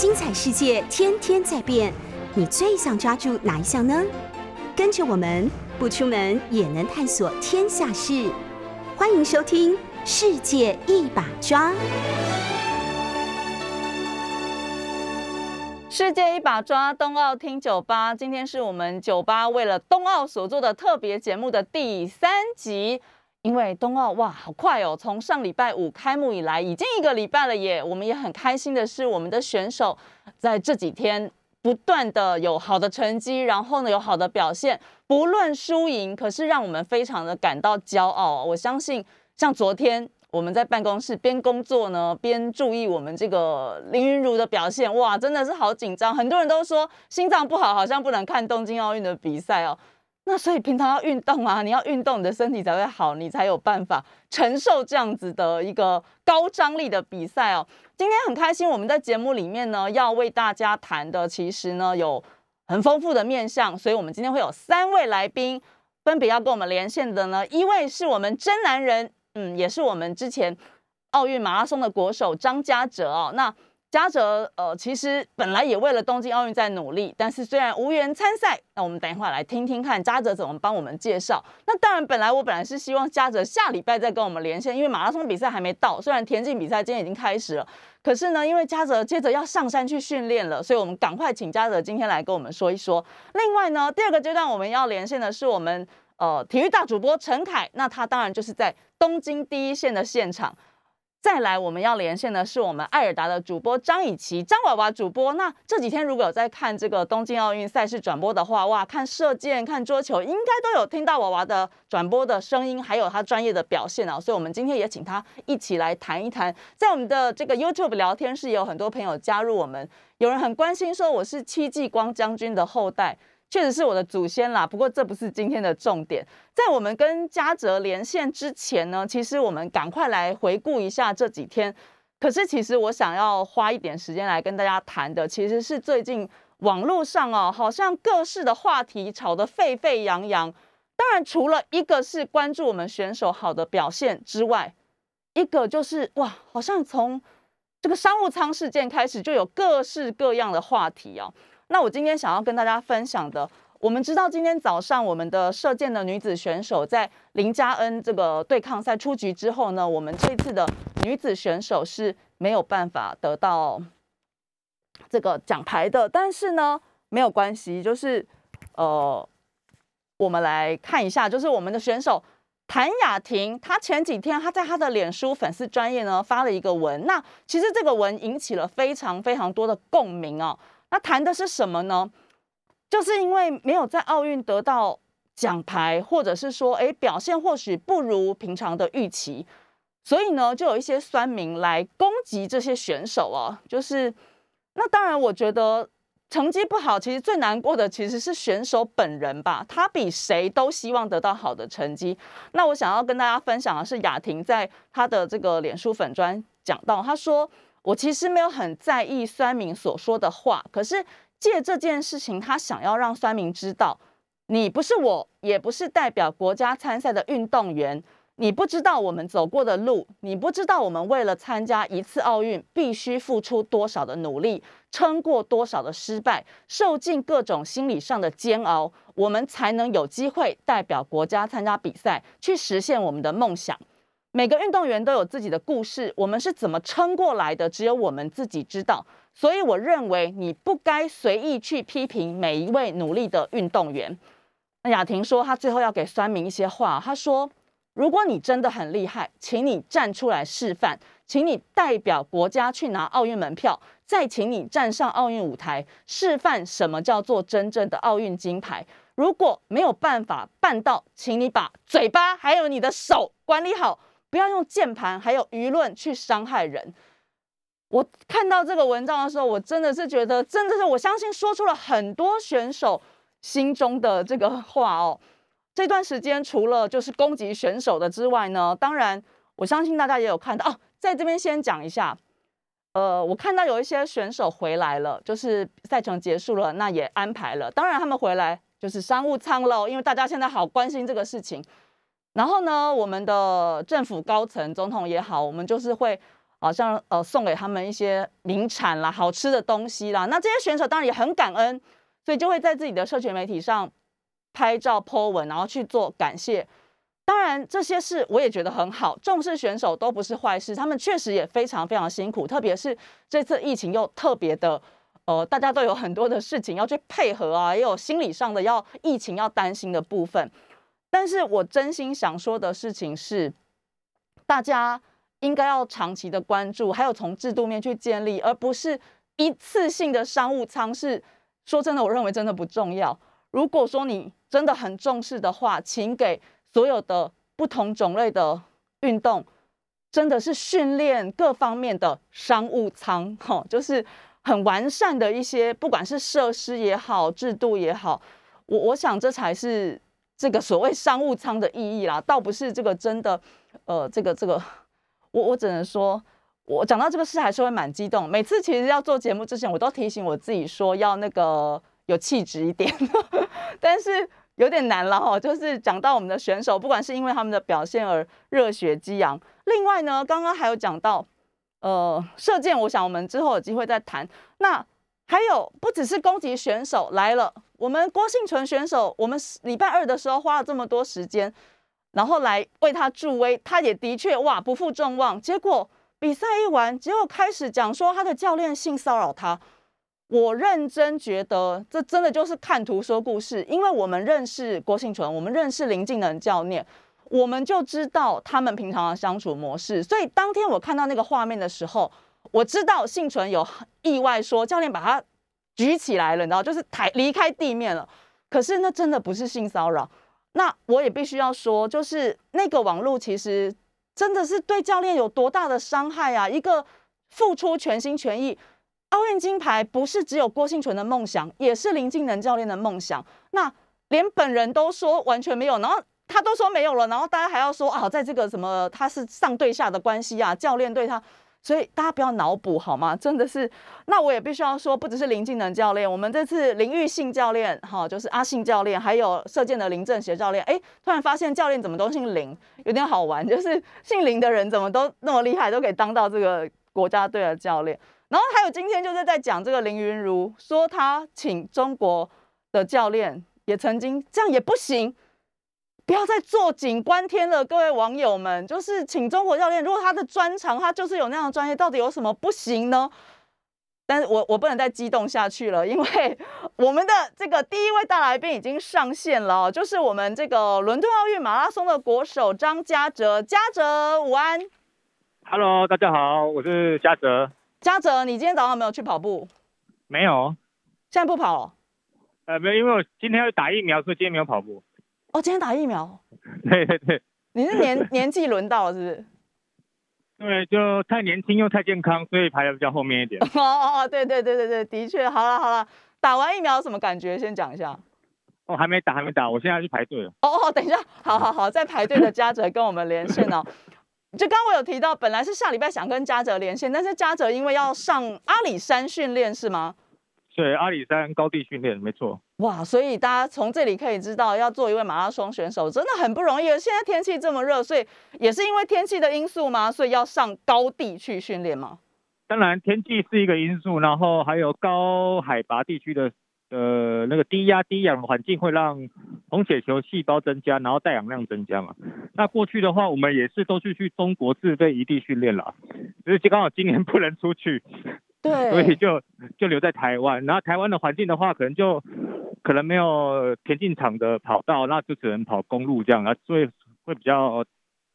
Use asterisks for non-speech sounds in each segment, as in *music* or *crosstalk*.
精彩世界天天在变，你最想抓住哪一项呢？跟着我们不出门也能探索天下事，欢迎收听《世界一把抓》。世界一把抓，冬奥听酒吧。今天是我们酒吧为了冬奥所做的特别节目的第三集。因为冬奥哇，好快哦！从上礼拜五开幕以来，已经一个礼拜了耶。我们也很开心的是，我们的选手在这几天不断的有好的成绩，然后呢有好的表现，不论输赢，可是让我们非常的感到骄傲。我相信，像昨天我们在办公室边工作呢，边注意我们这个林云如的表现，哇，真的是好紧张。很多人都说心脏不好，好像不能看东京奥运的比赛哦。那所以平常要运动啊，你要运动，你的身体才会好，你才有办法承受这样子的一个高张力的比赛哦。今天很开心，我们在节目里面呢，要为大家谈的其实呢有很丰富的面向，所以我们今天会有三位来宾，分别要跟我们连线的呢，一位是我们真男人，嗯，也是我们之前奥运马拉松的国手张家哲哦，那。嘉泽，呃，其实本来也为了东京奥运在努力，但是虽然无缘参赛，那我们等一会儿来听听看嘉泽怎么帮我们介绍。那当然，本来我本来是希望嘉泽下礼拜再跟我们连线，因为马拉松比赛还没到，虽然田径比赛今天已经开始了，可是呢，因为嘉泽接着要上山去训练了，所以我们赶快请嘉泽今天来跟我们说一说。另外呢，第二个阶段我们要连线的是我们呃体育大主播陈凯，那他当然就是在东京第一线的现场。再来，我们要连线的是我们艾尔达的主播张以琪，张娃娃主播。那这几天如果有在看这个东京奥运赛事转播的话，哇，看射箭、看桌球，应该都有听到娃娃的转播的声音，还有他专业的表现啊。所以，我们今天也请他一起来谈一谈。在我们的这个 YouTube 聊天室，也有很多朋友加入我们，有人很关心说我是戚继光将军的后代。确实是我的祖先啦，不过这不是今天的重点。在我们跟嘉泽连线之前呢，其实我们赶快来回顾一下这几天。可是其实我想要花一点时间来跟大家谈的，其实是最近网络上哦，好像各式的话题吵得沸沸扬扬。当然，除了一个是关注我们选手好的表现之外，一个就是哇，好像从这个商务舱事件开始，就有各式各样的话题哦。那我今天想要跟大家分享的，我们知道今天早上我们的射箭的女子选手在林佳恩这个对抗赛出局之后呢，我们这次的女子选手是没有办法得到这个奖牌的。但是呢，没有关系，就是呃，我们来看一下，就是我们的选手谭雅婷，她前几天她在她的脸书粉丝专业呢发了一个文，那其实这个文引起了非常非常多的共鸣哦。那谈的是什么呢？就是因为没有在奥运得到奖牌，或者是说，哎，表现或许不如平常的预期，所以呢，就有一些酸民来攻击这些选手啊。就是，那当然，我觉得成绩不好，其实最难过的其实是选手本人吧。他比谁都希望得到好的成绩。那我想要跟大家分享的是，雅婷在她的这个脸书粉专讲到，她说。我其实没有很在意酸民所说的话，可是借这件事情，他想要让酸民知道，你不是我，也不是代表国家参赛的运动员，你不知道我们走过的路，你不知道我们为了参加一次奥运，必须付出多少的努力，撑过多少的失败，受尽各种心理上的煎熬，我们才能有机会代表国家参加比赛，去实现我们的梦想。每个运动员都有自己的故事，我们是怎么撑过来的，只有我们自己知道。所以我认为你不该随意去批评每一位努力的运动员。那雅婷说，她最后要给酸民一些话。她说：“如果你真的很厉害，请你站出来示范，请你代表国家去拿奥运门票，再请你站上奥运舞台，示范什么叫做真正的奥运金牌。如果没有办法办到，请你把嘴巴还有你的手管理好。”不要用键盘还有舆论去伤害人。我看到这个文章的时候，我真的是觉得，真的是我相信说出了很多选手心中的这个话哦。这段时间除了就是攻击选手的之外呢，当然我相信大家也有看到哦。在这边先讲一下，呃，我看到有一些选手回来了，就是赛程结束了，那也安排了。当然他们回来就是商务舱喽，因为大家现在好关心这个事情。然后呢，我们的政府高层、总统也好，我们就是会好像呃送给他们一些名产啦、好吃的东西啦。那这些选手当然也很感恩，所以就会在自己的社群媒体上拍照、po 文，然后去做感谢。当然，这些事我也觉得很好，重视选手都不是坏事。他们确实也非常非常辛苦，特别是这次疫情又特别的，呃，大家都有很多的事情要去配合啊，也有心理上的要疫情要担心的部分。但是我真心想说的事情是，大家应该要长期的关注，还有从制度面去建立，而不是一次性的商务舱。是说真的，我认为真的不重要。如果说你真的很重视的话，请给。所有的不同种类的运动，真的是训练各方面的商务舱，哈，就是很完善的一些，不管是设施也好，制度也好，我我想这才是这个所谓商务舱的意义啦，倒不是这个真的，呃，这个这个，我我只能说，我讲到这个事还是会蛮激动。每次其实要做节目之前，我都提醒我自己说要那个有气质一点，*laughs* 但是。有点难了哈，就是讲到我们的选手，不管是因为他们的表现而热血激昂。另外呢，刚刚还有讲到，呃，射箭，我想我们之后有机会再谈。那还有不只是攻击选手来了，我们郭幸存选手，我们礼拜二的时候花了这么多时间，然后来为他助威，他也的确哇不负众望。结果比赛一完，结果开始讲说他的教练性骚扰他。我认真觉得，这真的就是看图说故事。因为我们认识郭幸存，我们认识林敬能教练，我们就知道他们平常的相处模式。所以当天我看到那个画面的时候，我知道幸存有意外说教练把他举起来了，你知道，就是抬离开地面了。可是那真的不是性骚扰。那我也必须要说，就是那个网络其实真的是对教练有多大的伤害啊！一个付出全心全意。奥运金牌不是只有郭幸存的梦想，也是林敬能教练的梦想。那连本人都说完全没有，然后他都说没有了，然后大家还要说啊，在这个什么他是上对下的关系啊，教练对他，所以大家不要脑补好吗？真的是，那我也必须要说，不只是林敬能教练，我们这次林玉信教练，哈，就是阿信教练，还有射箭的林正协教练，哎，突然发现教练怎么都姓林，有点好玩，就是姓林的人怎么都那么厉害，都可以当到这个国家队的教练。然后还有今天就是在讲这个林云如说他请中国的教练也曾经这样也不行，不要再坐井观天了，各位网友们，就是请中国教练，如果他的专长他就是有那样的专业，到底有什么不行呢？但是我我不能再激动下去了，因为我们的这个第一位大来宾已经上线了，就是我们这个伦敦奥运马拉松的国手张嘉哲，嘉哲午安，Hello，大家好，我是嘉哲。嘉泽，你今天早上没有去跑步？没有，现在不跑了。呃，没有，因为我今天要打疫苗，所以今天没有跑步。哦，今天打疫苗？*laughs* 对对对。你是年 *laughs* 年纪轮到了，是不是？对，就太年轻又太健康，所以排的比较后面一点。*laughs* 哦哦哦，对对对对对，的确。好了好了，打完疫苗什么感觉？先讲一下。哦，还没打，还没打，我现在去排队了。哦哦，等一下，好好好，在排队的嘉泽跟我们连线哦。就刚我有提到，本来是下礼拜想跟嘉泽连线，但是嘉泽因为要上阿里山训练，是吗？对，阿里山高地训练，没错。哇，所以大家从这里可以知道，要做一位马拉松选手真的很不容易。现在天气这么热，所以也是因为天气的因素吗？所以要上高地去训练吗？当然，天气是一个因素，然后还有高海拔地区的。呃，那个低压低氧环境会让红血球细胞增加，然后带氧量增加嘛。那过去的话，我们也是都是去中国自费异地训练了，只是刚好今年不能出去，对，所以就就留在台湾。然后台湾的环境的话，可能就可能没有田径场的跑道，那就只能跑公路这样啊，所以会比较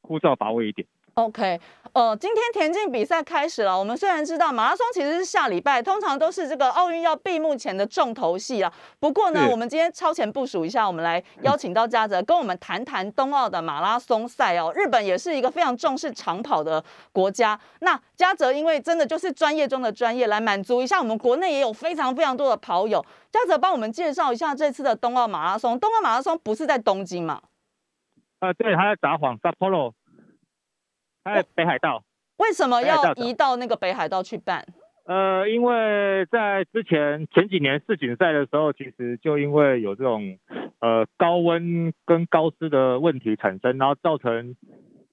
枯燥乏味一点。OK，呃，今天田径比赛开始了。我们虽然知道马拉松其实是下礼拜，通常都是这个奥运要闭幕前的重头戏啊。不过呢，我们今天超前部署一下，我们来邀请到嘉泽跟我们谈谈冬奥的马拉松赛哦。日本也是一个非常重视长跑的国家。那嘉泽因为真的就是专业中的专业，来满足一下我们国内也有非常非常多的跑友。嘉泽帮我们介绍一下这次的冬奥马拉松。冬奥马拉松不是在东京嘛？呃，对，他在札幌 （Sapporo）。在北海道，为什么要移到那个北海道去办？呃，因为在之前前几年世锦赛的时候，其实就因为有这种呃高温跟高湿的问题产生，然后造成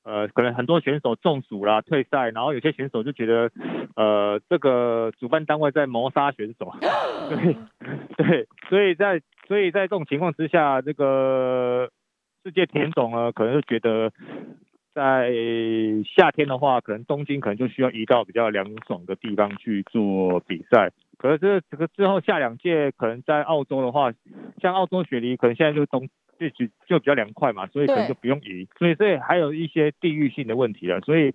呃，可能很多选手中暑啦退赛，然后有些选手就觉得，呃，这个主办单位在谋杀选手，*laughs* 对 *laughs* 对，所以在所以在这种情况之下，这个世界田总呢，可能就觉得。在夏天的话，可能东京可能就需要移到比较凉爽的地方去做比赛。可是这个之后下两届，可能在澳洲的话，像澳洲雪梨，可能现在就是冬。就就就比较凉快嘛，所以可能就不用移，所以所以还有一些地域性的问题了，所以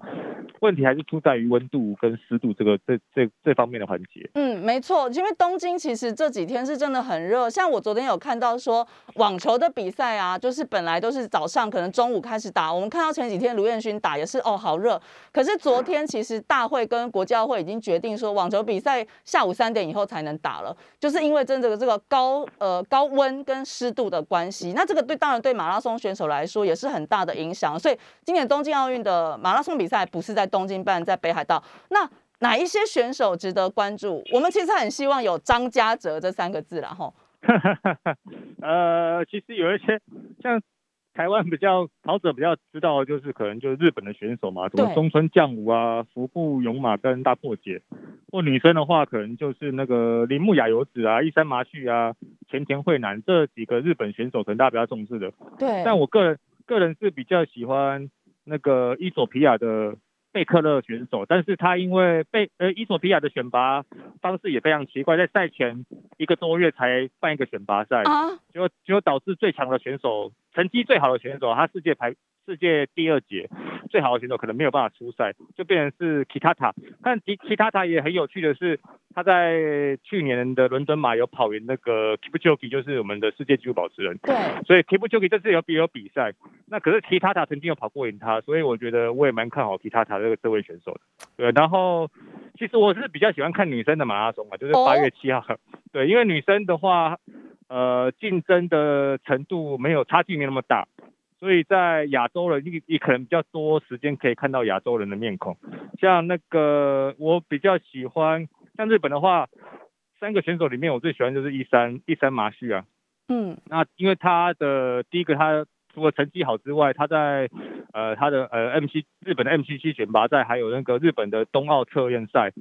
问题还是出在于温度跟湿度这个这这这方面的环节。嗯，没错，因为东京其实这几天是真的很热，像我昨天有看到说网球的比赛啊，就是本来都是早上可能中午开始打，我们看到前几天卢彦勋打也是哦好热，可是昨天其实大会跟国教会已经决定说网球比赛下午三点以后才能打了，就是因为真的这个高呃高温跟湿度的关系，那这个对当然对马拉松选手来说也是很大的影响，所以今年东京奥运的马拉松比赛不是在东京办，在北海道。那哪一些选手值得关注？我们其实很希望有张家哲这三个字啦，哈。*laughs* 呃，其实有一些像。台湾比较跑者比较知道，就是可能就是日本的选手嘛，什么中村将武啊、福部勇马跟大破解，或女生的话，可能就是那个铃木雅由子啊、一山麻绪啊、前田惠南这几个日本选手，可能大家比较重视的。对。但我个人个人是比较喜欢那个伊索皮亚的。贝克勒选手，但是他因为贝呃伊索比亚的选拔方式也非常奇怪，在赛前一个多月才办一个选拔赛，就就导致最强的选手、成绩最好的选手，他世界排。世界第二节最好的选手可能没有办法出赛，就变成是 Kitata。但 Kitata 也很有趣的是，他在去年的伦敦马有跑赢那个 Kipchoge，就是我们的世界纪录保持人。对。所以 Kipchoge 这次有比有比赛，那可是 Kitata 曾经有跑过赢他，所以我觉得我也蛮看好 Kitata 这个这位选手的。对。然后其实我是比较喜欢看女生的马拉松嘛，就是八月七号。*laughs* 对，因为女生的话，呃，竞争的程度没有差距没那么大。所以在亚洲人，你你可能比较多时间可以看到亚洲人的面孔，像那个我比较喜欢，像日本的话，三个选手里面我最喜欢就是一山一山麻绪啊，嗯，那因为他的第一个他。除了成绩好之外，他在呃他的呃 M C 日本的 M C C 选拔赛，还有那个日本的冬奥测验赛，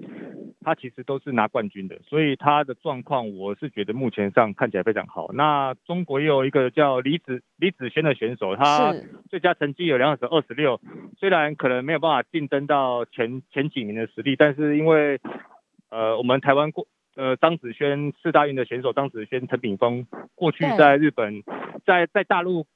他其实都是拿冠军的，所以他的状况我是觉得目前上看起来非常好。那中国也有一个叫李子李子轩的选手，他最佳成绩有两小时二十六，虽然可能没有办法竞争到前前几名的实力，但是因为呃我们台湾过呃张子萱四大运的选手张子萱陈炳峰过去在日本在在大陆。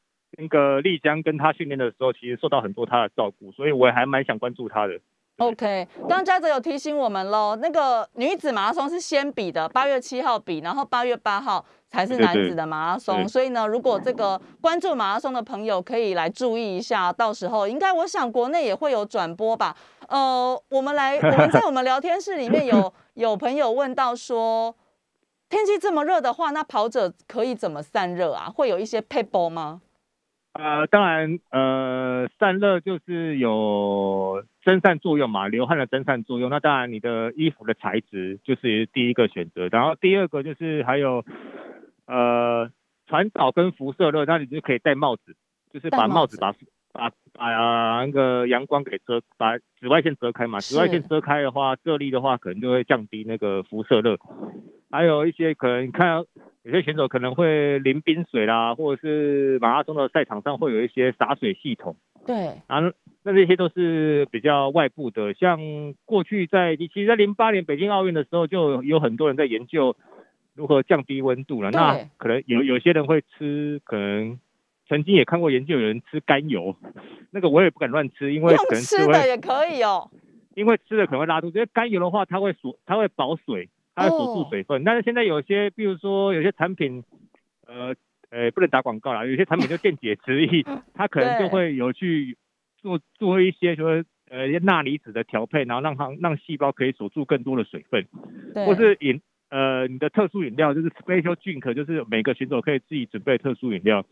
那个丽江跟他训练的时候，其实受到很多他的照顾，所以我也还蛮想关注他的。OK，刚嘉泽有提醒我们喽，那个女子马拉松是先比的，八月七号比，然后八月八号才是男子的马拉松。所以呢，如果这个关注马拉松的朋友可以来注意一下，到时候应该我想国内也会有转播吧。呃，我们来我们在我们聊天室里面有 *laughs* 有朋友问到说，天气这么热的话，那跑者可以怎么散热啊？会有一些 paper 吗？呃，当然，呃，散热就是有蒸散作用嘛，流汗的蒸散作用。那当然，你的衣服的材质就是第一个选择。然后第二个就是还有，呃，传导跟辐射热，那你就可以戴帽子，就是把帽子把把把那个阳光给遮，把紫外线遮开嘛。紫外线遮开的话，热力的话可能就会降低那个辐射热。还有一些可能看。有些选手可能会淋冰水啦，或者是马拉松的赛场上会有一些洒水系统。对，啊，那这些都是比较外部的。像过去在其实，在零八年北京奥运的时候，就有很多人在研究如何降低温度了。那可能有有些人会吃，可能曾经也看过研究，有人吃甘油，*laughs* 那个我也不敢乱吃，因为可能吃的也可以哦。因为吃了可能会拉肚子，因为甘油的话，它会锁，它会保水。它会锁住水分，但是现在有些，比如说有些产品，呃，呃，不能打广告啦，有些产品就电解质液，*laughs* 它可能就会有去做做一些说，呃，钠离子的调配，然后让它让细胞可以锁住更多的水分，或是饮，呃，你的特殊饮料就是 special drink，就是每个选手可以自己准备特殊饮料，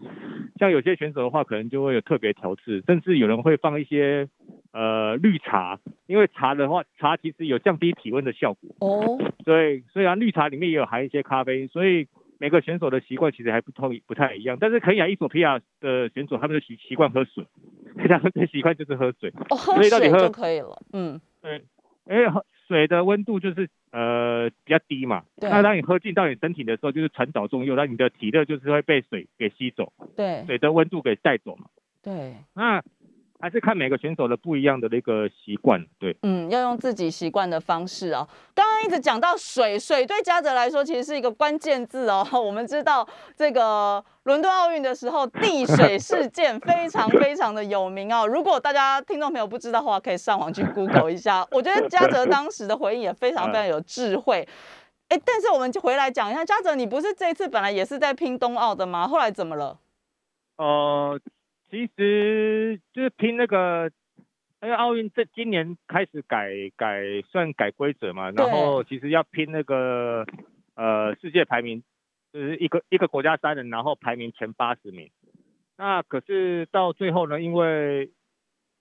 像有些选手的话，可能就会有特别调制，甚至有人会放一些。呃，绿茶，因为茶的话，茶其实有降低体温的效果哦。*laughs* 所以虽然绿茶里面也有含一些咖啡，所以每个选手的习惯其实还不同不太一样。但是可以啊伊索皮亚的选手，他们的习习惯喝水，*laughs* 他们最习惯就是喝水。哦，喝所以到底喝水就可以了。嗯，对，因为喝水的温度就是呃比较低嘛，那当你喝进到你身体的时候，就是传导作用，那你的体热就是会被水给吸走，对。水的温度给带走嘛。对，那还是看每个选手的不一样的那个习惯，对。嗯，要用自己习惯的方式哦。刚刚一直讲到水，水对嘉泽来说其实是一个关键字哦。*laughs* 我们知道这个伦敦奥运的时候，递水事件非常非常的有名哦。如果大家听众朋友不知道的话，可以上网去 *laughs* Google 一下。我觉得嘉泽当时的回应也非常非常有智慧。哎，但是我们就回来讲一下，嘉泽，你不是这一次本来也是在拼冬奥的吗？后来怎么了？呃，其实就是拼那个，因为奥运这今年开始改改算改规则嘛，然后其实要拼那个呃世界排名，就是一个一个国家三人，然后排名前八十名。那可是到最后呢，因为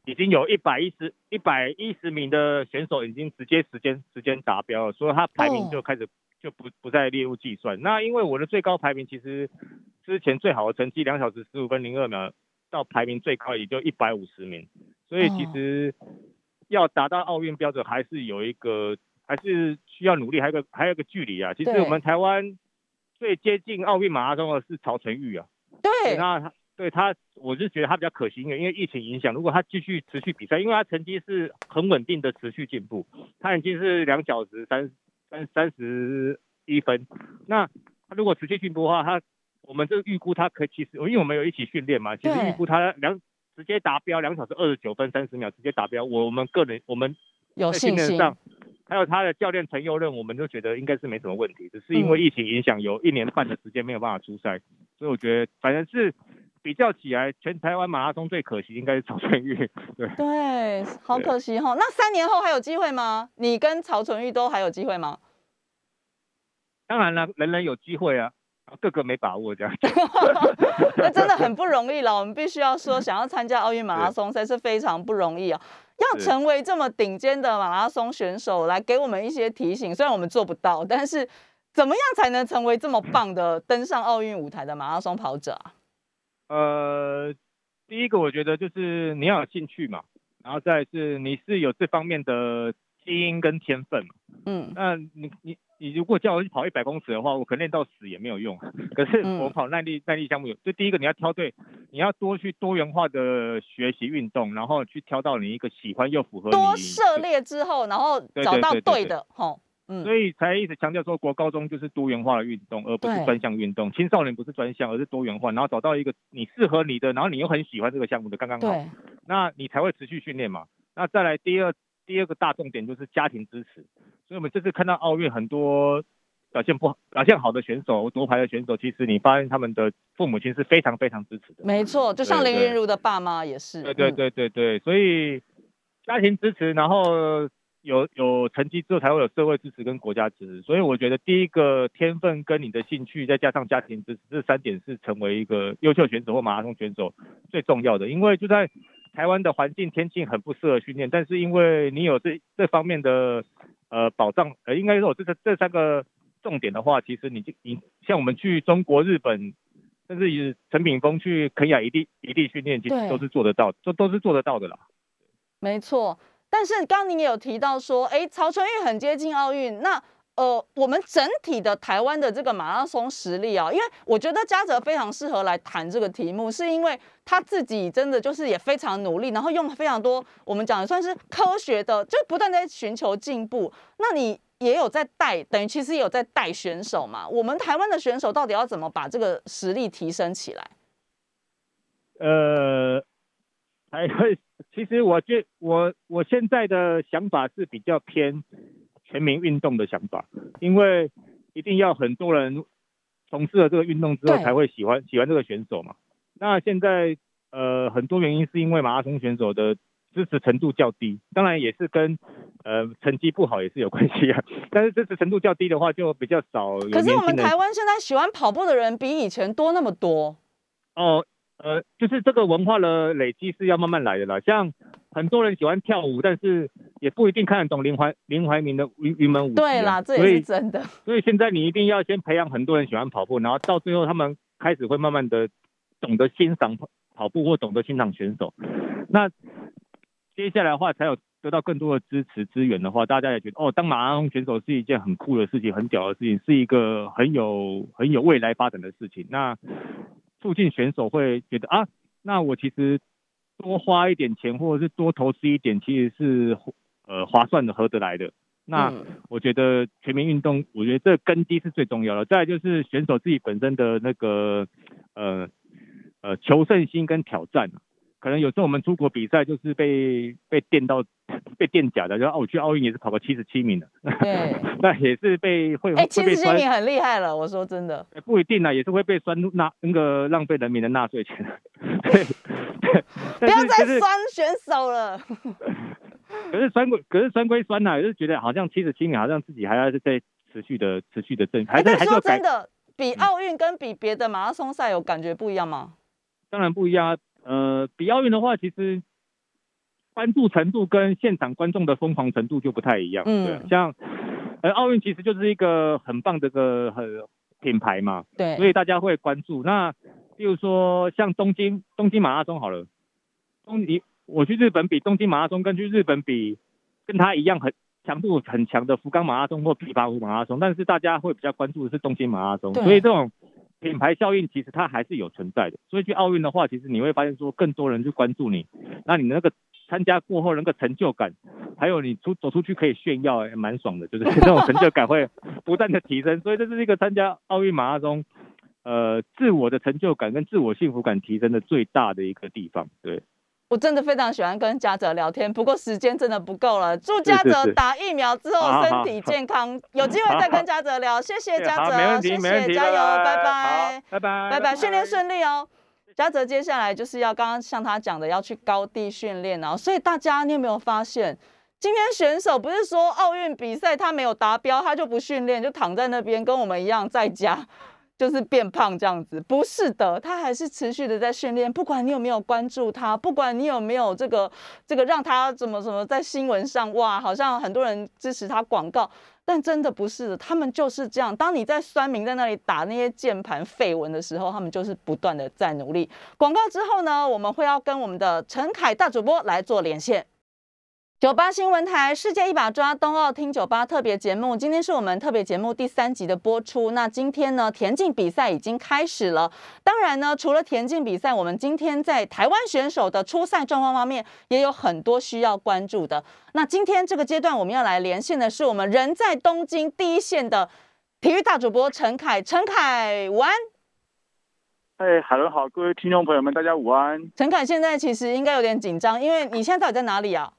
已经有一百一十一百一十名的选手已经直接时间时间达标了，所以他排名就开始就不不再列入计算。那因为我的最高排名其实之前最好的成绩两小时十五分零二秒。到排名最高也就一百五十名，所以其实要达到奥运标准还是有一个，还是需要努力，还有个还有个距离啊。其实我们台湾最接近奥运马拉松的是曹纯玉啊，对，那他对他，我是觉得他比较可惜，因为因为疫情影响，如果他继续持续比赛，因为他成绩是很稳定的持续进步，他已经是两小时三三三十一分，那他如果持续进步的话，他我们这预估他可以其实，因为我们有一起训练嘛，其实对预估他两直接达标两小时二十九分三十秒直接达标，我们个人我们有信心。练上，还有他的教练陈佑任，我们就觉得应该是没什么问题，只是因为疫情影响，有一年半的时间没有办法出赛，所以我觉得反正是比较起来，全台湾马拉松最可惜应该是曹春玉，对。对，好可惜哈。那三年后还有机会吗？你跟曹纯玉都还有机会吗？当然了，人人有机会啊，个个没把握这样。*laughs* 那真的很不容易了。我们必须要说，想要参加奥运马拉松，才是非常不容易啊。要成为这么顶尖的马拉松选手，来给我们一些提醒。虽然我们做不到，但是怎么样才能成为这么棒的登上奥运舞台的马拉松跑者啊？呃，第一个我觉得就是你要有兴趣嘛，然后再是你是有这方面的基因跟天分嘛。嗯，那你你你如果叫我去跑一百公尺的话，我可能练到死也没有用。可是嗯我跑耐力耐力项目有，就第一个你要挑对，你要多去多元化的学习运动，然后去挑到你一个喜欢又符合多涉猎之后，然后找到对的，吼，嗯，所以才一直强调说，国高中就是多元化的运动，而不是专项运动。青少年不是专项，而是多元化，然后找到一个你适合你的，然后你又很喜欢这个项目的，刚刚好，那你才会持续训练嘛。那再来第二第二个大重点就是家庭支持。所以我们这次看到奥运很多表现不好、表现好的选手、夺牌的选手，其实你发现他们的父母亲是非常非常支持的。没错，就像林云如的爸妈也是，对对嗯，对对对，所以家庭支持，然后有有成绩之后才会有社会支持跟国家支持。所以我觉得第一个天分跟你的兴趣，再加上家庭支持，这三点是成为一个优秀选手或马拉松选手最重要的。因为就在台湾的环境天气很不适合训练，但是因为你有这这方面的呃保障，呃应该说有这这三个重点的话，其实你就你像我们去中国、日本。甚至于陈炳峰去肯雅一地一地训练，其对实都是做得到，都都是做得到的啦。没错。但是刚刚您也有提到说，哎，曹春玉很接近奥运，那呃，我们整体的台湾的这个马拉松实力啊，因为我觉得嘉泽非常适合来谈这个题目，是因为他自己真的就是也非常努力，然后用非常多我们讲的算是科学的，就不断在寻求进步。那你也有在带，等于其实也有在带选手嘛？我们台湾的选手到底要怎么把这个实力提升起来？呃，还会，其实我觉我我现在的想法是比较偏全民运动的想法，因为一定要很多人从事了这个运动之后才会喜欢喜欢这个选手嘛。那现在呃很多原因是因为马拉松选手的支持程度较低，当然也是跟呃成绩不好也是有关系啊。*laughs* 但是支持程度较低的话，就比较少有可是我们台湾现在喜欢跑步的人比以前多那么多。哦，呃，就是这个文化的累积是要慢慢来的啦。像很多人喜欢跳舞，但是也不一定看得懂林怀林怀民的云云门舞啊、对啦，这也是真的。所以现在你一定要先培养很多人喜欢跑步，然后到最后他们开始会慢慢的懂得欣赏跑跑步或懂得欣赏选手。那接下来的话，才有得到更多的支持资源的话，大家也觉得哦，当马拉松选手是一件很酷的事情，很屌的事情，是一个很有很有未来发展的事情。那促进选手会觉得啊，那我其实多花一点钱，或者是多投资一点，其实是呃划算的，合得来的。那我觉得全民运动，我觉得这根基是最重要的。再就是选手自己本身的那个呃呃求胜心跟挑战。可能有时候我们出国比赛就是被被电到 *laughs* 被电假的，就哦，我去奥运也是跑个七十七名的，对，*laughs* 那也是被会哎七十七名很厉害了，我说真的，不一定啊，也是会被酸纳那个浪费人民的纳税钱，对 *laughs* 对，不要再酸选手了。可是酸归可是酸归酸呐，就是觉得好像七十七名，好像自己还要在持续的持续的挣，还是还是说真的，比奥运跟比别的马拉松赛有感觉不一样吗？当然不一样啊，呃，比奥运的话，其实关注程度跟现场观众的疯狂程度就不太一样。嗯，像呃奥运其实就是一个很棒的个很品牌嘛，对，所以大家会关注。那比如说像东京东京马拉松好了，东你。我去日本比东京马拉松，跟去日本比跟他一样很强度很强的福冈马拉松或琵琶湖马拉松，但是大家会比较关注的是东京马拉松，所以这种品牌效应其实它还是有存在的。所以去奥运的话，其实你会发现说更多人去关注你，那你那个参加过后那个成就感，还有你出走出去可以炫耀，也蛮爽的，就是那种成就感会不断的提升。所以这是一个参加奥运马拉松，呃，自我的成就感跟自我幸福感提升的最大的一个地方，对。我真的非常喜欢跟嘉泽聊天，不过时间真的不够了。祝嘉泽打疫苗之后身体健康，有机会再跟嘉泽聊。谢谢 *laughs* 嘉泽，谢谢，加油，拜拜，拜拜，拜拜，训练顺利哦。嘉泽接下来就是要刚刚像他讲的要去高地训练哦，所以大家你有没有发现，今天选手不是说奥运比赛他没有达标，他就不训练，就躺在那边跟我们一样在家。就是变胖这样子，不是的，他还是持续的在训练。不管你有没有关注他，不管你有没有这个这个让他怎么怎么在新闻上哇，好像很多人支持他广告，但真的不是的，他们就是这样。当你在酸民在那里打那些键盘绯闻的时候，他们就是不断的在努力。广告之后呢，我们会要跟我们的陈凯大主播来做连线。九八新闻台世界一把抓冬奥听九八特别节目，今天是我们特别节目第三集的播出。那今天呢，田径比赛已经开始了。当然呢，除了田径比赛，我们今天在台湾选手的初赛状况方面也有很多需要关注的。那今天这个阶段，我们要来连线的是我们人在东京第一线的体育大主播陈凯。陈凯，午安。哎，海伦好，各位听众朋友们，大家午安。陈凯现在其实应该有点紧张，因为你现在到底在哪里啊？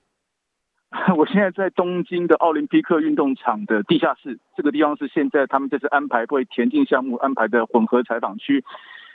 *laughs* 我现在在东京的奥林匹克运动场的地下室，这个地方是现在他们这次安排为田径项目安排的混合采访区。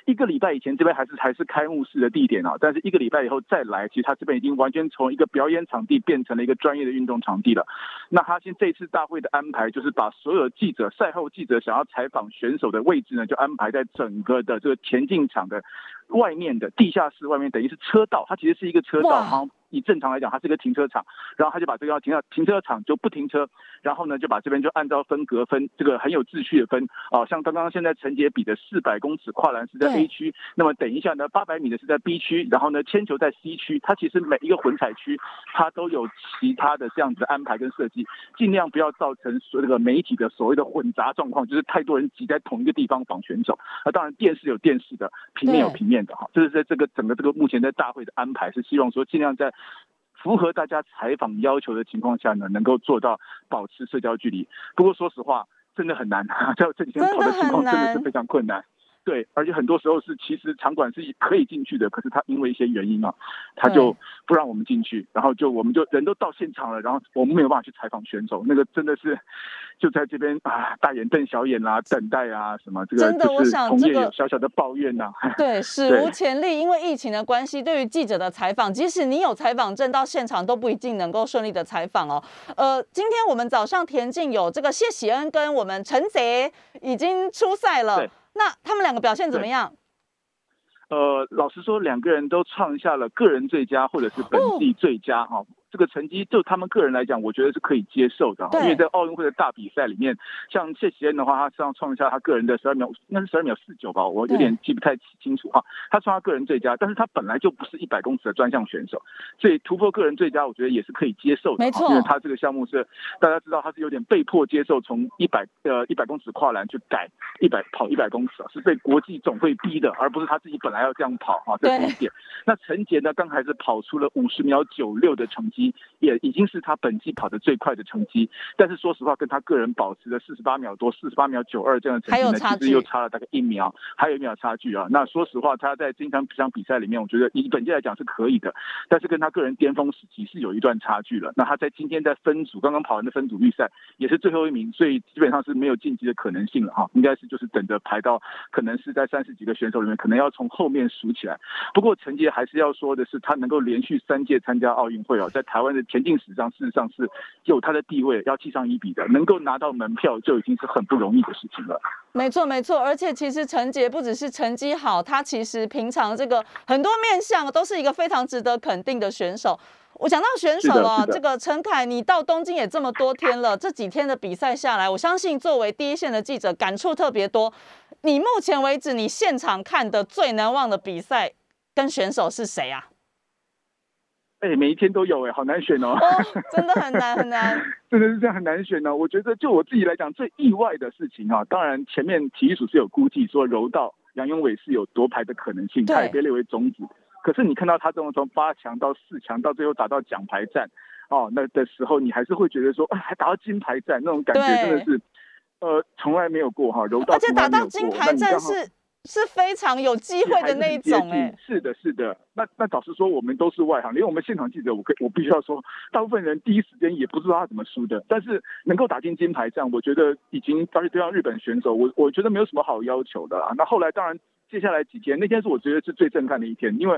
一个礼拜以前这边还是还是开幕式的地点啊，但是一个礼拜以后再来，其实他这边已经完全从一个表演场地变成了一个专业的运动场地了。那他现这次大会的安排就是把所有记者赛后记者想要采访选手的位置呢，就安排在整个的这个田径场的外面的地下室外面，等于是车道，它其实是一个车道哈。以正常来讲，它是一个停车场，然后他就把这个要停到停车场就不停车，然后呢就把这边就按照分隔分，这个很有秩序的分啊，像刚刚现在陈杰比的四百公尺跨栏是在 A 区，那么等一下呢八百米的是在 B 区，然后呢铅球在 C 区，它其实每一个混采区它都有其他的这样子的安排跟设计，尽量不要造成所这个媒体的所谓的混杂状况，就是太多人挤在同一个地方访选手。那当然电视有电视的，平面有平面的哈，这是在这个整个这个目前在大会的安排是希望说尽量在。符合大家采访要求的情况下呢，能够做到保持社交距离。不过说实话，真的很难，*laughs* 在这几天跑的情况真的是非常困难。对，而且很多时候是其实场馆是可以进去的，可是他因为一些原因啊，他就不让我们进去，然后就我们就人都到现场了，然后我们没有办法去采访选手，那个真的是就在这边啊大眼瞪小眼啦，等待啊什么，这个就是同业有小小的抱怨呐。对，*laughs* 史无前例，因为疫情的关系，对于记者的采访，即使你有采访证到现场，都不一定能够顺利的采访哦。呃，今天我们早上田径有这个谢喜恩跟我们陈贼已经出赛了。那他们两个表现怎么样？呃，老实说，两个人都创下了个人最佳或者是本地最佳哈。这个成绩就他们个人来讲，我觉得是可以接受的，因为在奥运会的大比赛里面，像谢奇恩的话，他实际上创下他个人的十二秒，应该是十二秒四九吧，我有点记不太清楚哈。他创他个人最佳，但是他本来就不是一百公尺的专项选手，所以突破个人最佳，我觉得也是可以接受的。没错，因为他这个项目是大家知道他是有点被迫接受从一百呃一百公尺跨栏去改一百跑一百公尺啊，是被国际总会逼的，而不是他自己本来要这样跑啊。这是一点。那陈杰呢，刚才是跑出了五十秒九六的成绩，也已经是他本季跑的最快的成绩。但是说实话，跟他个人保持的四十八秒多、四十八秒九二这样的成绩呢，其实又差了大概一秒，还有一秒差距啊。那说实话，他在这场这场比赛里面，我觉得以本届来讲是可以的，但是跟他个人巅峰时期是有一段差距了。那他在今天在分组刚刚跑完的分组预赛也是最后一名，所以基本上是没有晋级的可能性了哈。应该是就是等着排到可能是在三十几个选手里面，可能要从后面数起来。不过陈杰还是要说的是，他能够连续三届参加奥运会哦，在台湾的田径史上，事实上是有他的地位，要记上一笔的。能够拿到门票就已经是很不容易的事情了。没错，没错。而且其实陈杰不只是成绩好，他其实平常这个很多面相都是一个非常值得肯定的选手。我讲到选手啊，这个陈凯，你到东京也这么多天了，这几天的比赛下来，我相信作为第一线的记者，感触特别多。你目前为止，你现场看的最难忘的比赛跟选手是谁啊？哎，每一天都有哎，好难选哦，真的很难很难，*laughs* 真的是这样很难选呢。我觉得就我自己来讲，最意外的事情啊，当然前面体育署是有估计说柔道杨永伟是有夺牌的可能性，他也被列为种子。可是你看到他这种从八强到四强，到最后打到奖牌战，哦，那的时候你还是会觉得说，哎，还打到金牌战那种感觉真的是，呃，从来没有过哈，柔道而且打到金牌战是。是非常有机会的那一种，哎，是的，是的。那那老实说，我们都是外行，连我们现场记者，我可我必须要说，大部分人第一时间也不知道他怎么输的。但是能够打进金牌战，我觉得已经，而且对上日本选手，我我觉得没有什么好要求的啊。那后来当然接下来几天，那天是我觉得是最震撼的一天，因为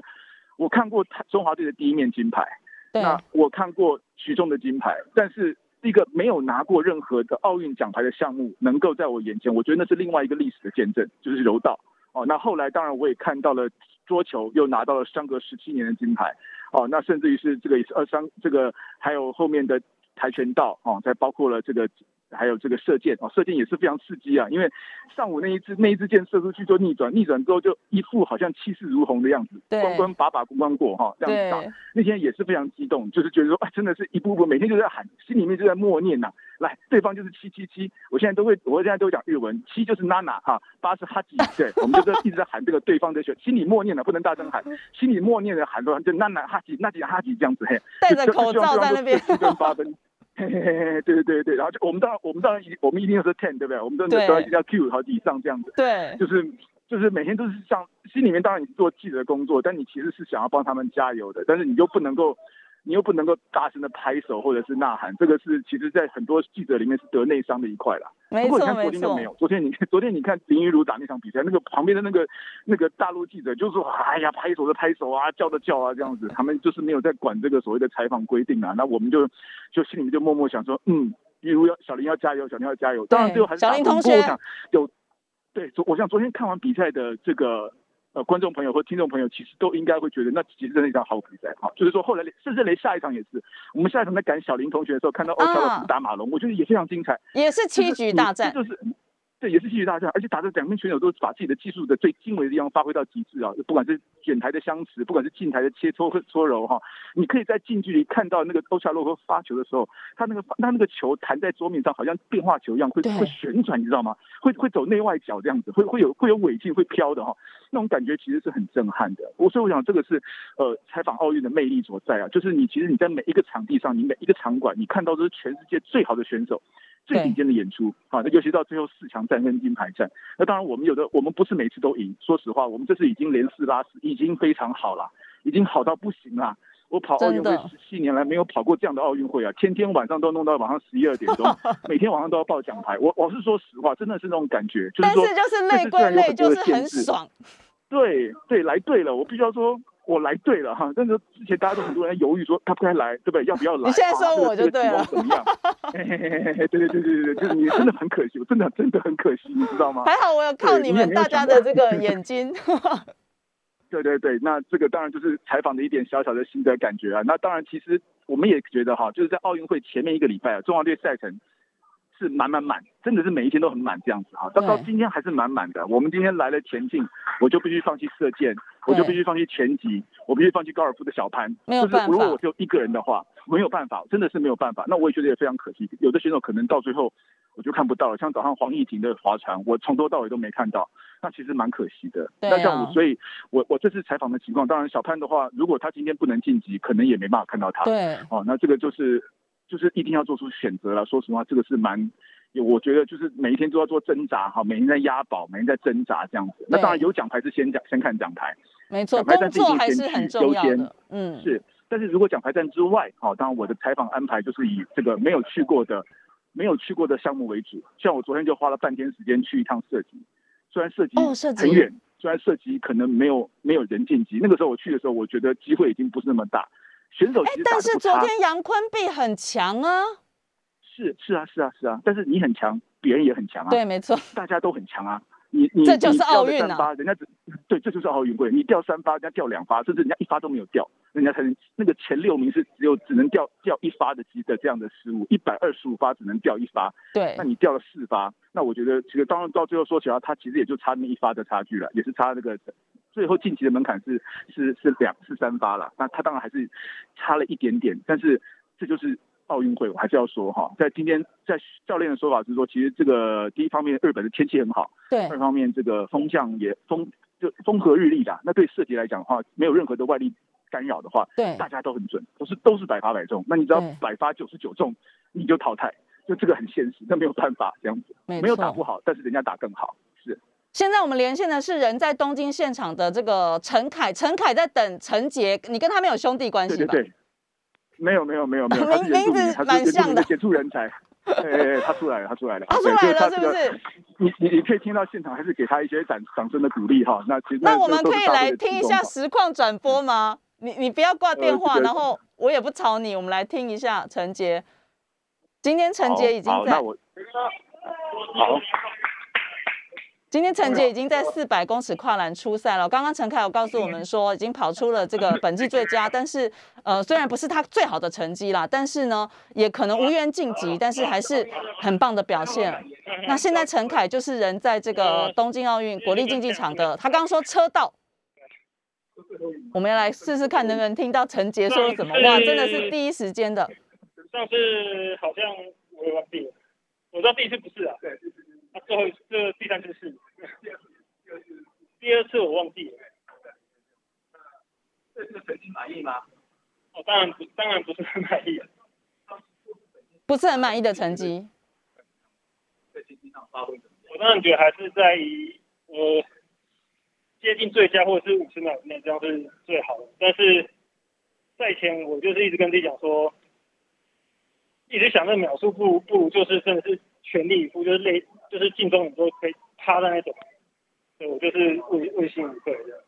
我看过中华队的第一面金牌，那我看过徐中的金牌，但是一个没有拿过任何的奥运奖牌的项目，能够在我眼前，我觉得那是另外一个历史的见证，就是柔道。哦，那后来当然我也看到了桌球又拿到了相隔十七年的金牌，哦，那甚至于是这个也是二三这个还有后面的跆拳道哦，再包括了这个。还有这个射箭哦，射箭也是非常刺激啊！因为上午那一支那一支箭射出去就逆转，逆转之后就一副好像气势如虹的样子，关关把把关关过哈，这样子打。那天也是非常激动，就是觉得说，哎，真的是一步步，每天就在喊，心里面就在默念呐。来，对方就是七七七，我现在都会，我现在都讲日文，七就是娜娜哈，八是哈吉，*laughs* 对，我们就是一直在喊这个对方的选，心里默念的，不能大声喊，*laughs* 心里默念的喊说，就娜娜哈吉，娜吉哈吉这样子嘿，戴着口罩在那边，四分八分。嘿嘿嘿，对对对对，然后就我们当然我们当然一我们一定要是 ten 对不对？我们真的都要要 Q 好以上这样子，对，就是就是每天都是像心里面当然你是做记者的工作，但你其实是想要帮他们加油的，但是你又不能够。你又不能够大声的拍手或者是呐喊，这个是其实，在很多记者里面是得内伤的一块啦。没错，昨天都没有。昨天你看，*laughs* 昨天你看林玉如打那场比赛，那个旁边的那个那个大陆记者就说：“哎呀，拍手的拍手啊，叫的叫啊，这样子。”他们就是没有在管这个所谓的采访规定啊。那我们就就心里面就默默想说：“嗯，玉如要小林要加油，小林要加油。”当然最后还是小林同学有对，昨我想昨天看完比赛的这个。呃，观众朋友或听众朋友其实都应该会觉得，那其实是一场好比赛哈。就是说，后来甚至连下一场也是，我们下一场在赶小林同学的时候，看到欧超的打马龙，我觉得也非常精彩，也是七局大战，就是。对，也是戏剧大战，而且打的两边选手都把自己的技术的最精微的地方发挥到极致啊！不管是剪台的相持，不管是近台的切磋和搓揉哈，你可以在近距离看到那个欧夏洛夫发球的时候，他那个他那个球弹在桌面上，好像变化球一样，会会旋转，你知道吗？会会走内外角这样子，会会有会有尾劲，会飘的哈，那种感觉其实是很震撼的。我所以我想这个是呃采访奥运的魅力所在啊，就是你其实你在每一个场地上，你每一个场馆，你看到都是全世界最好的选手。最顶尖的演出，啊，那尤其到最后四强战跟金牌战，那当然我们有的我们不是每次都赢，说实话，我们这次已经连四拉四，已经非常好了，已经好到不行了。我跑奥运会十七年来没有跑过这样的奥运会啊，天天晚上都弄到晚上十一二点钟，*laughs* 每天晚上都要报奖牌。我我是说实话，真的是那种感觉，就是说，就是累归累，就是很爽。对对，来对了，我必须要说。我来对了哈，但是之前大家都很多人犹豫说他不该来，对不对？要不要来？你现在说我就对了。怎么样？*laughs* 对对对对对对，就是你真的很可惜，我真的真的很可惜，你知道吗？还好我有靠你们大家的这个眼睛。*laughs* 对对对，那这个当然就是采访的一点小小的心得感觉啊。那当然，其实我们也觉得哈，就是在奥运会前面一个礼拜啊，中华队赛程是满满满，真的是每一天都很满这样子哈。到到今天还是满满的。我们今天来了田径，我就必须放弃射箭，我就必须放弃拳击，我必须放弃高尔夫的小潘。没有办法。如果我只有一个人的话，没有办法，真的是没有办法。那我也觉得也非常可惜。有的选手可能到最后我就看不到了，像早上黄义婷的划船，我从头到尾都没看到，那其实蛮可惜的。那像我，所以我我这次采访的情况，当然小潘的话，如果他今天不能晋级，可能也没办法看到他。对。哦，那这个就是。就是一定要做出选择了。说实话，这个是蛮，我觉得就是每一天都要做挣扎哈，每天在押宝，每天在挣扎这样子。那当然有奖牌是先讲先看奖牌，没错，工作还是很重要的。嗯，是。但是如果奖牌战之外，好，当然我的采访安排就是以这个没有去过的、没有去过的项目为主。像我昨天就花了半天时间去一趟射击，虽然射击很远，虽然射击可能没有没有人晋级。那个时候我去的时候，我觉得机会已经不是那么大。选手但是昨天杨坤碧很强啊，是是啊是啊是啊，但是你很强，别人也很强啊，对，没错，大家都很强啊，你你这就是奥运啊，人家只对，这就是奥运会，你掉三发，人家掉两发，甚至人家一发都没有掉，人家才能那个前六名是只有只能掉掉一发的机的这样的失误，一百二十五发只能掉一发，对，那你掉了四发，那我觉得其实当然到最后说起来，他其实也就差那一发的差距了，也是差那个。最后晋级的门槛是是是两是三发了，那他当然还是差了一点点，但是这就是奥运会，我还是要说哈，在今天在教练的说法是说，其实这个第一方面日本的天气很好，对，二方面这个风向也风就风和日丽的，那对射击来讲的话，没有任何的外力干扰的话，对，大家都很准，都是都是百发百中，那你只要百发九十九中，你就淘汰，就这个很现实，那没有办法这样子，没有打不好，但是人家打更好。现在我们连线的是人在东京现场的这个陈凯，陈凯在等陈杰，你跟他没有兄弟关系吧？对对对，没有没有没有没有，*laughs* 名名字蛮像的，杰出人才。*laughs* 哎，他出来了，他出来了，他出来了，是不是？你你你可以听到现场，还是给他一些掌掌声的鼓励哈？那其实那我们可以来听一下实况转播吗？你你不要挂电话，然后我也不吵你，我们来听一下陈杰。今天陈杰已经在。好。今天陈杰已经在四百公尺跨栏出赛了。刚刚陈凯有告诉我们说，已经跑出了这个 *laughs* 本季最佳，但是呃，虽然不是他最好的成绩啦，但是呢，也可能无缘晋级，但是还是很棒的表现。那现在陈凯就是人在这个东京奥运国立竞技场的，他刚刚说车道，我们要来试试看能不能听到陈杰说什么。哇，真的是第一时间的。上次好像我也忘记了，我知道第一次不是啊，对，他最后这第三次是。第二次我忘记了。这次成绩满意吗？哦，当然不，当然不是很满意。不是很满意的成绩。在竞技上发挥怎么样？我当然觉得还是在于呃接近最佳或者是五十秒以内这样是最好的。但是赛前我就是一直跟自己讲说，一直想那秒数不不如就是真的是全力以赴，就是累就是进中你都可以趴的那种。对，我就是问问心无愧的。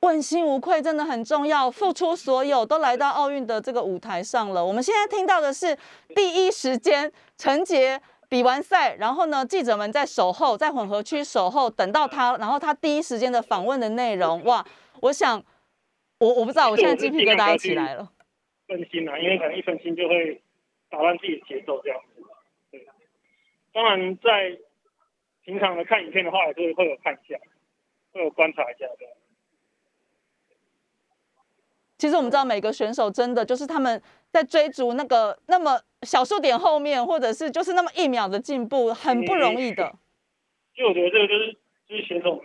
问心无愧真的很重要，付出所有都来到奥运的这个舞台上了。我们现在听到的是第一时间陈杰比完赛，然后呢，记者们在守候，在混合区守候，等到他，然后他第一时间的访问的内容，哇！我想，我我不知道，我现在鸡皮疙瘩起来了。分心啊，因为可能一分心就会打乱自己的节奏，这样当然在。平常的看影片的话，也是会有看一下，会有观察一下的。其实我们知道，每个选手真的就是他们在追逐那个那么小数点后面，或者是就是那么一秒的进步，很不容易的。就我觉得这个就是就是选手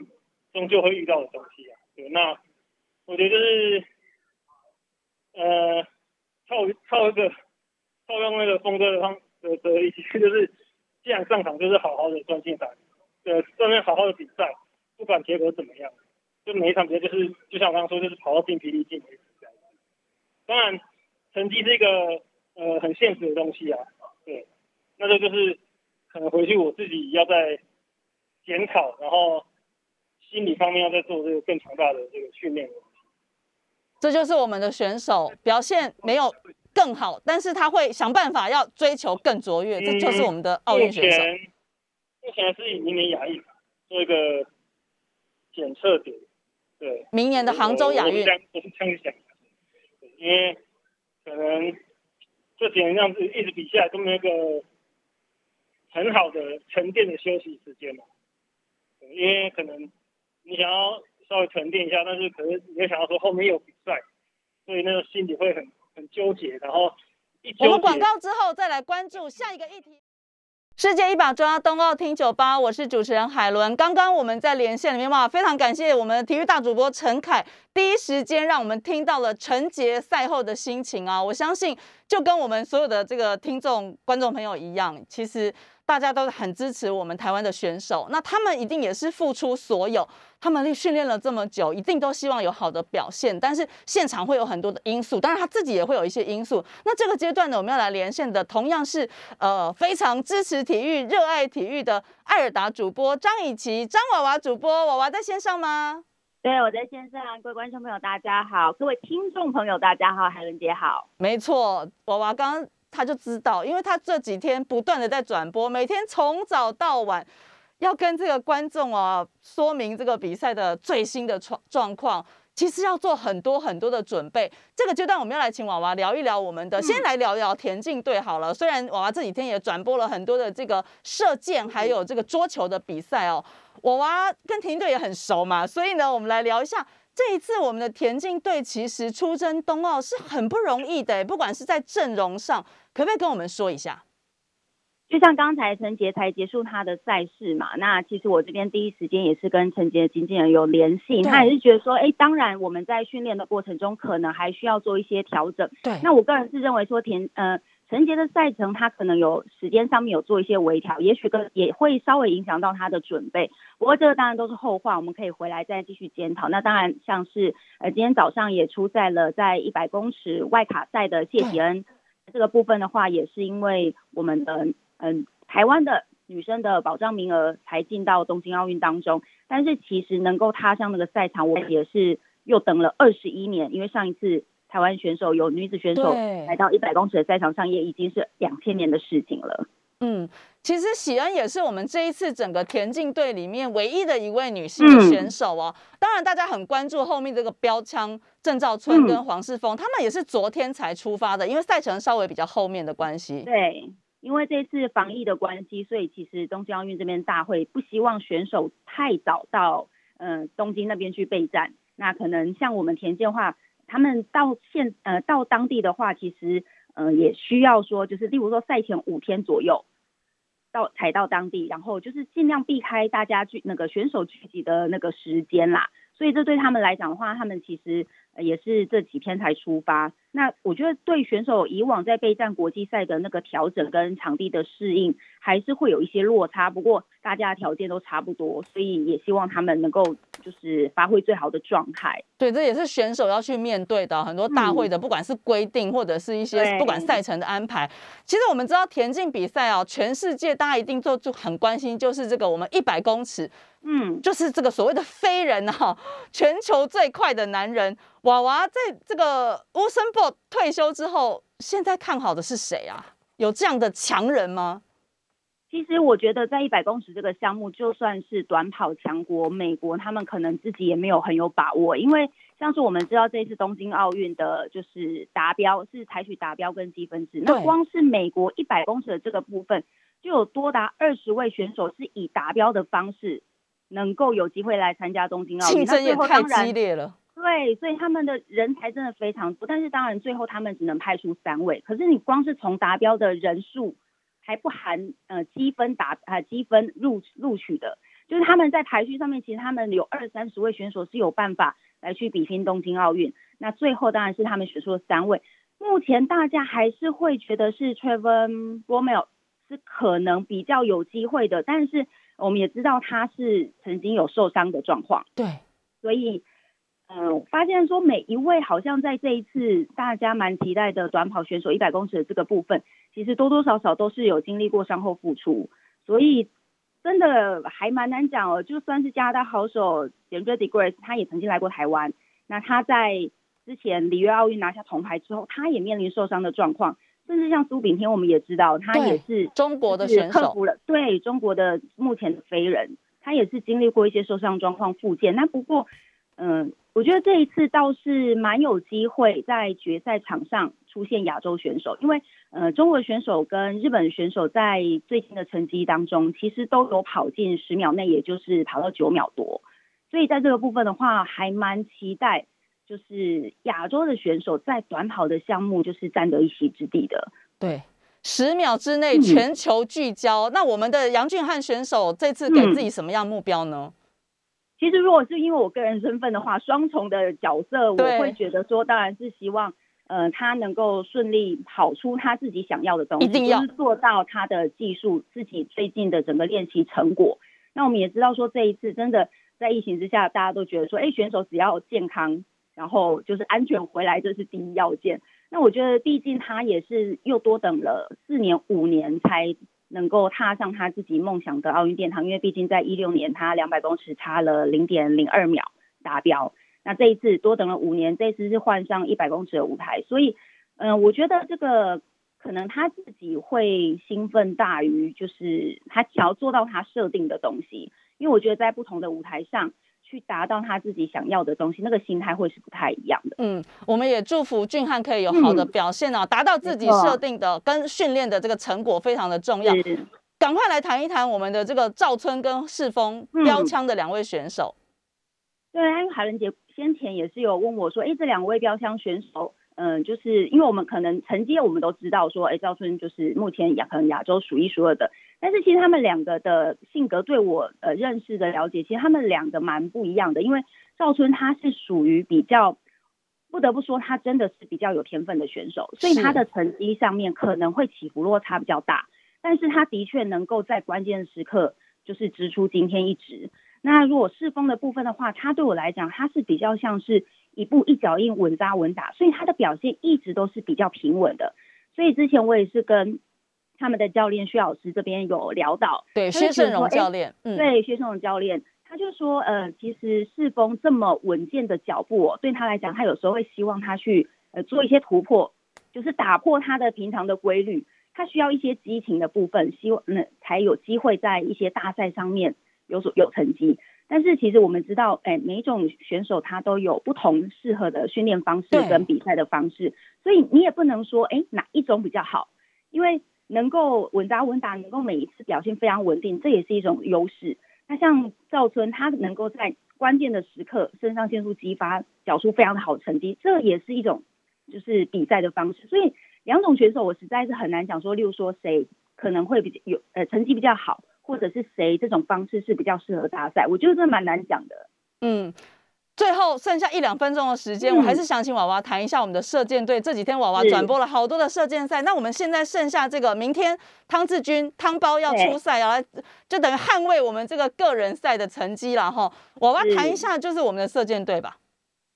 终究会遇到的东西啊。对，那我觉得就是呃，套套一个套用那个峰哥的方的的一些，就是既然上场就是好好的专心打。呃，在那好好的比赛，不管结果怎么样，就每一场比赛就是，就像我刚刚说，就是跑到尽疲力尽为止这样子。当然，成绩是一个呃很现实的东西啊，对，那这就是可能回去我自己要在检讨，然后心理方面要再做这个更强大的这个训练。这就是我们的选手表现没有更好，但是他会想办法要追求更卓越，这就是我们的奥运选手。目前是以明年亚运做一个检测点，对，明年的杭州亚运，我是这样想，因为可能这几年这样子一直比下来，都没有一个很好的沉淀的休息时间嘛。因为可能你想要稍微沉淀一下，但是可能你又想要说后面有比赛，所以那个心里会很很纠结，然后一纠结。我们广告之后再来关注下一个议题。世界一把抓冬奥听酒吧，我是主持人海伦。刚刚我们在连线里面哇，非常感谢我们的体育大主播陈凯，第一时间让我们听到了陈杰赛后的心情啊！我相信就跟我们所有的这个听众观众朋友一样，其实。大家都很支持我们台湾的选手，那他们一定也是付出所有，他们训练了这么久，一定都希望有好的表现。但是现场会有很多的因素，当然他自己也会有一些因素。那这个阶段呢，我们要来连线的同样是呃非常支持体育、热爱体育的艾尔达主播张以琪、张娃娃主播，娃娃在线上吗？对，我在线上。各位观众朋友，大家好；各位听众朋友，大家好。海伦姐好。没错，娃娃刚。他就知道，因为他这几天不断的在转播，每天从早到晚，要跟这个观众啊说明这个比赛的最新的状状况，其实要做很多很多的准备。这个阶段我们要来请娃娃聊一聊我们的，先来聊一聊田径队好了。虽然娃娃这几天也转播了很多的这个射箭还有这个桌球的比赛哦，娃娃跟田径队也很熟嘛，所以呢，我们来聊一下。这一次我们的田径队其实出征冬奥是很不容易的，不管是在阵容上，可不可以跟我们说一下？就像刚才陈杰才结束他的赛事嘛，那其实我这边第一时间也是跟陈杰的经纪人有联系，他也是觉得说，哎，当然我们在训练的过程中可能还需要做一些调整。对，那我个人是认为说田，呃。陈杰的赛程，他可能有时间上面有做一些微调，也许跟也会稍微影响到他的准备。不过这个当然都是后话，我们可以回来再继续检讨。那当然像是呃今天早上也出赛了在一百公尺外卡赛的谢启恩，这个部分的话也是因为我们的嗯台湾的女生的保障名额才进到东京奥运当中，但是其实能够踏上那个赛场，我也是又等了二十一年，因为上一次。台湾选手有女子选手来到一百公尺的赛场上，也已经是两千年的事情了。嗯，其实喜恩也是我们这一次整个田径队里面唯一的一位女性的选手哦。当然，大家很关注后面这个标枪郑兆春跟黄世峰，他们也是昨天才出发的，因为赛程稍微比较后面的关系。对，因为这次防疫的关系，所以其实东京奥运这边大会不希望选手太早到嗯东京那边去备战。那可能像我们田径话。他们到现呃到当地的话，其实呃也需要说，就是例如说赛前五天左右到才到当地，然后就是尽量避开大家聚那个选手聚集的那个时间啦。所以这对他们来讲的话，他们其实也是这几天才出发。那我觉得对选手以往在备战国际赛的那个调整跟场地的适应，还是会有一些落差。不过大家的条件都差不多，所以也希望他们能够就是发挥最好的状态。对，这也是选手要去面对的很多大会的，不管是规定或者是一些不管赛程的安排。其实我们知道田径比赛啊，全世界大家一定都就很关心，就是这个我们一百公尺。嗯，就是这个所谓的飞人哈，全球最快的男人娃娃，在这个乌森博退休之后，现在看好的是谁啊？有这样的强人吗？其实我觉得在一百公尺这个项目，就算是短跑强国美国，他们可能自己也没有很有把握，因为像是我们知道这次东京奥运的，就是达标是采取达标跟积分制，那光是美国一百公尺的这个部分，就有多达二十位选手是以达标的方式。能够有机会来参加东京奥运，竞争也太激烈了。对，所以他们的人才真的非常多，但是当然最后他们只能派出三位。可是你光是从达标的人数，还不含呃积分达呃积分录录取的，就是他们在排序上面，其实他们有二三十位选手是有办法来去比拼东京奥运。那最后当然是他们选出了三位。目前大家还是会觉得是 Trevor b o m e l 是可能比较有机会的，但是。我们也知道他是曾经有受伤的状况，对，所以，嗯，发现说每一位好像在这一次大家蛮期待的短跑选手一百公尺的这个部分，其实多多少少都是有经历过伤后复出，所以真的还蛮难讲哦。就算是加拿大好手 j a m e d Grace，他也曾经来过台湾，那他在之前里约奥运拿下铜牌之后，他也面临受伤的状况。甚至像苏炳添，我们也知道他也是中国的选手，克服了对中国的目前的飞人，他也是经历过一些受伤状况复健。那不过，嗯，我觉得这一次倒是蛮有机会在决赛场上出现亚洲选手，因为呃中国选手跟日本选手在最近的成绩当中，其实都有跑进十秒内，也就是跑到九秒多，所以在这个部分的话，还蛮期待，就是亚洲的选手在短跑的项目就是占得一席之地的。对，十秒之内嗯全球聚焦。那我们的杨俊汉选手这次给嗯自己什么样目标呢？其实如果是因为我个人身份的话，双重的角色，我对会觉得说，当然是希望，呃，他能够顺利跑出他自己想要的东西，一定要就是做到他的技术，自己最近的整个练习成果。那我们也知道说，这一次真的在疫情之下，大家都觉得说，哎，选手只要健康，然后就是安全回来，这是第一要件。那我觉得，毕竟他也是又多等了四年、五年才能够踏上他自己梦想的奥运殿堂，因为毕竟在一六年他两百公尺差了零点零二秒达标，那这一次多等了五年，这次是换上一百公尺的舞台，所以，嗯、我觉得这个可能他自己会兴奋大于就是他想要做到他设定的东西，因为我觉得在不同的舞台上去达到他自己想要的东西，那个心态会是不太一样的。嗯，我们也祝福俊汉可以有好的嗯表现啊，达到自己设定的跟训练的这个成果非常的重要。是赶快来谈一谈我们的这个赵春跟世峰嗯标枪的两位选手。对，因为海伦姐先前也是有问我说，哎，这两位标枪选手，嗯、就是因为我们可能成绩我们都知道说，哎，赵春就是目前亚可能亚洲数一数二的，但是其实他们两个的性格对我呃认识的了解，其实他们两个蛮不一样的，因为赵春他是属于比较。不得不说，他真的是比较有天分的选手，所以他的成绩上面可能会起伏落差比较大，但是他的确能够在关键时刻就是直出惊天一指。那如果世峰的部分的话，他对我来讲，他是比较像是一步一脚印、稳扎稳打，所以他的表现一直都是比较平稳的。所以之前我也是跟他们的教练薛老师这边有聊到，对，薛胜荣教练，嗯，对薛胜荣教练，他就说，呃，其实世峰这么稳健的脚步、哦，对他来讲，他有时候会希望他去呃做一些突破，就是打破他的平常的规律。他需要一些激情的部分，希望嗯才有机会在一些大赛上面有所有成绩。但是其实我们知道，哎，每一种选手他都有不同适合的训练方式跟比赛的方式，所以你也不能说，哎，哪一种比较好，因为能够稳扎稳打，能够每一次表现非常稳定，这也是一种优势。那像赵春，他能够在关键的时刻肾上腺素激发，缴出非常的好的成绩，这也是一种就是比赛的方式。所以两种选手，我实在是很难讲说，例如说谁可能会比较有呃成绩比较好，或者是谁这种方式是比较适合大赛，我觉得这蛮难讲的。嗯，最后剩下一两分钟的时间，嗯我还是想请娃娃谈一下我们的射箭队。这几天娃娃是转播了好多的射箭赛，那我们现在剩下这个明天汤志军汤包要出对赛，要来就等于捍卫我们这个个人赛的成绩了哈。娃娃是谈一下就是我们的射箭队吧。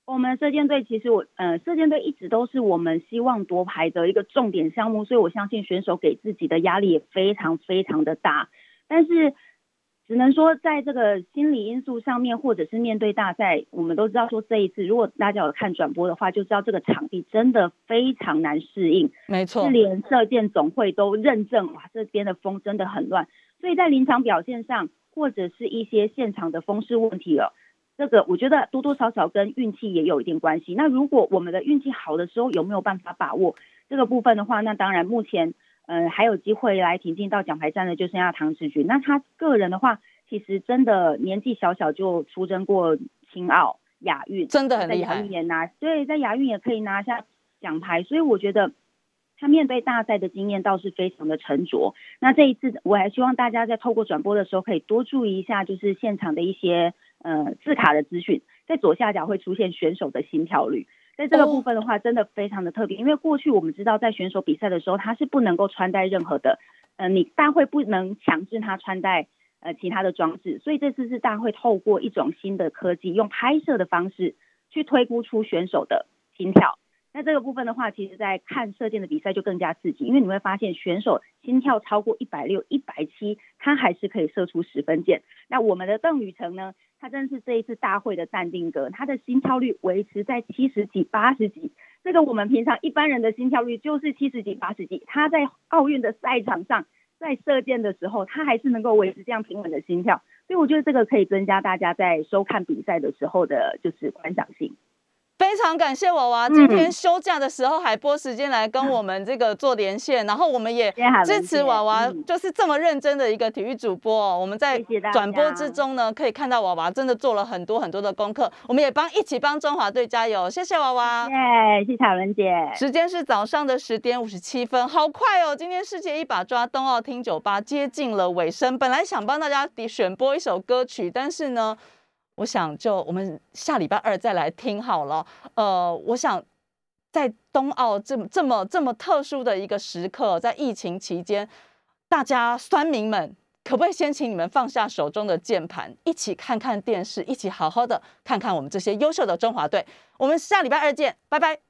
我们射箭队其实我呃射箭队一直都是我们希望夺牌的一个重点项目，所以我相信选手给自己的压力也非常非常的大。但是只能说在这个心理因素上面，或者是面对大赛，我们都知道说这一次如果大家有看转播的话，就知道这个场地真的非常难适应。没错是，连射箭总会都认证，哇，这边的风真的很乱，所以在临场表现上，或者是一些现场的风势问题了，这个我觉得多多少少跟运气也有一定关系。那如果我们的运气好的时候，有没有办法把握这个部分的话，那当然目前，嗯、还有机会来挺进到奖牌战的就剩下唐志军。那他个人的话，其实真的年纪小小就出征过青奥、亚运，真的很厉害在亚运。也拿，对，在亚运也可以拿下奖牌，所以我觉得他面对大赛的经验倒是非常的沉着。那这一次，我还希望大家在透过转播的时候，可以多注意一下，就是现场的一些呃字卡的资讯，在左下角会出现选手的心跳率。在这个部分的话，真的非常的特别，因为过去我们知道，在选手比赛的时候，他是不能够穿戴任何的，呃，你大会不能强制他穿戴呃其他的装置，所以这次是大会透过一种新的科技，用拍摄的方式去推估出选手的心跳。那这个部分的话，其实在看射箭的比赛就更加刺激，因为你会发现选手心跳超过一百六、一百七，他还是可以射出十分箭。那我们的邓宇成呢，他真是这一次大会的淡定哥，他的心跳率维持在七十几、八十几，这个我们平常一般人的心跳率就是七十几、八十几，他在奥运的赛场上。在射箭的时候，他还是能够维持这样平稳的心跳，所以我觉得这个可以增加大家在收看比赛的时候的，就是观赏性。非常感谢娃娃，今天休假的时候还拨时间来跟我们这个做连线，然后我们也支持娃娃，就是这么认真的一个体育主播。我们在转播之中呢，可以看到娃娃真的做了很多很多的功课，我们也帮一起帮中华队加油，谢谢娃娃，耶，谢谢巧文姐。时间是早上的十点五十七分，好快哦！今天世界一把抓冬奥听酒吧接近了尾声，本来想帮大家选播一首歌曲，但是呢。我想就我们下礼拜二再来听好了。呃，我想在冬奥这么这么这么特殊的一个时刻，在疫情期间，大家酸民们可不可以先请你们放下手中的键盘，一起看看电视，一起好好的看看我们这些优秀的中华队。我们下礼拜二见，拜拜。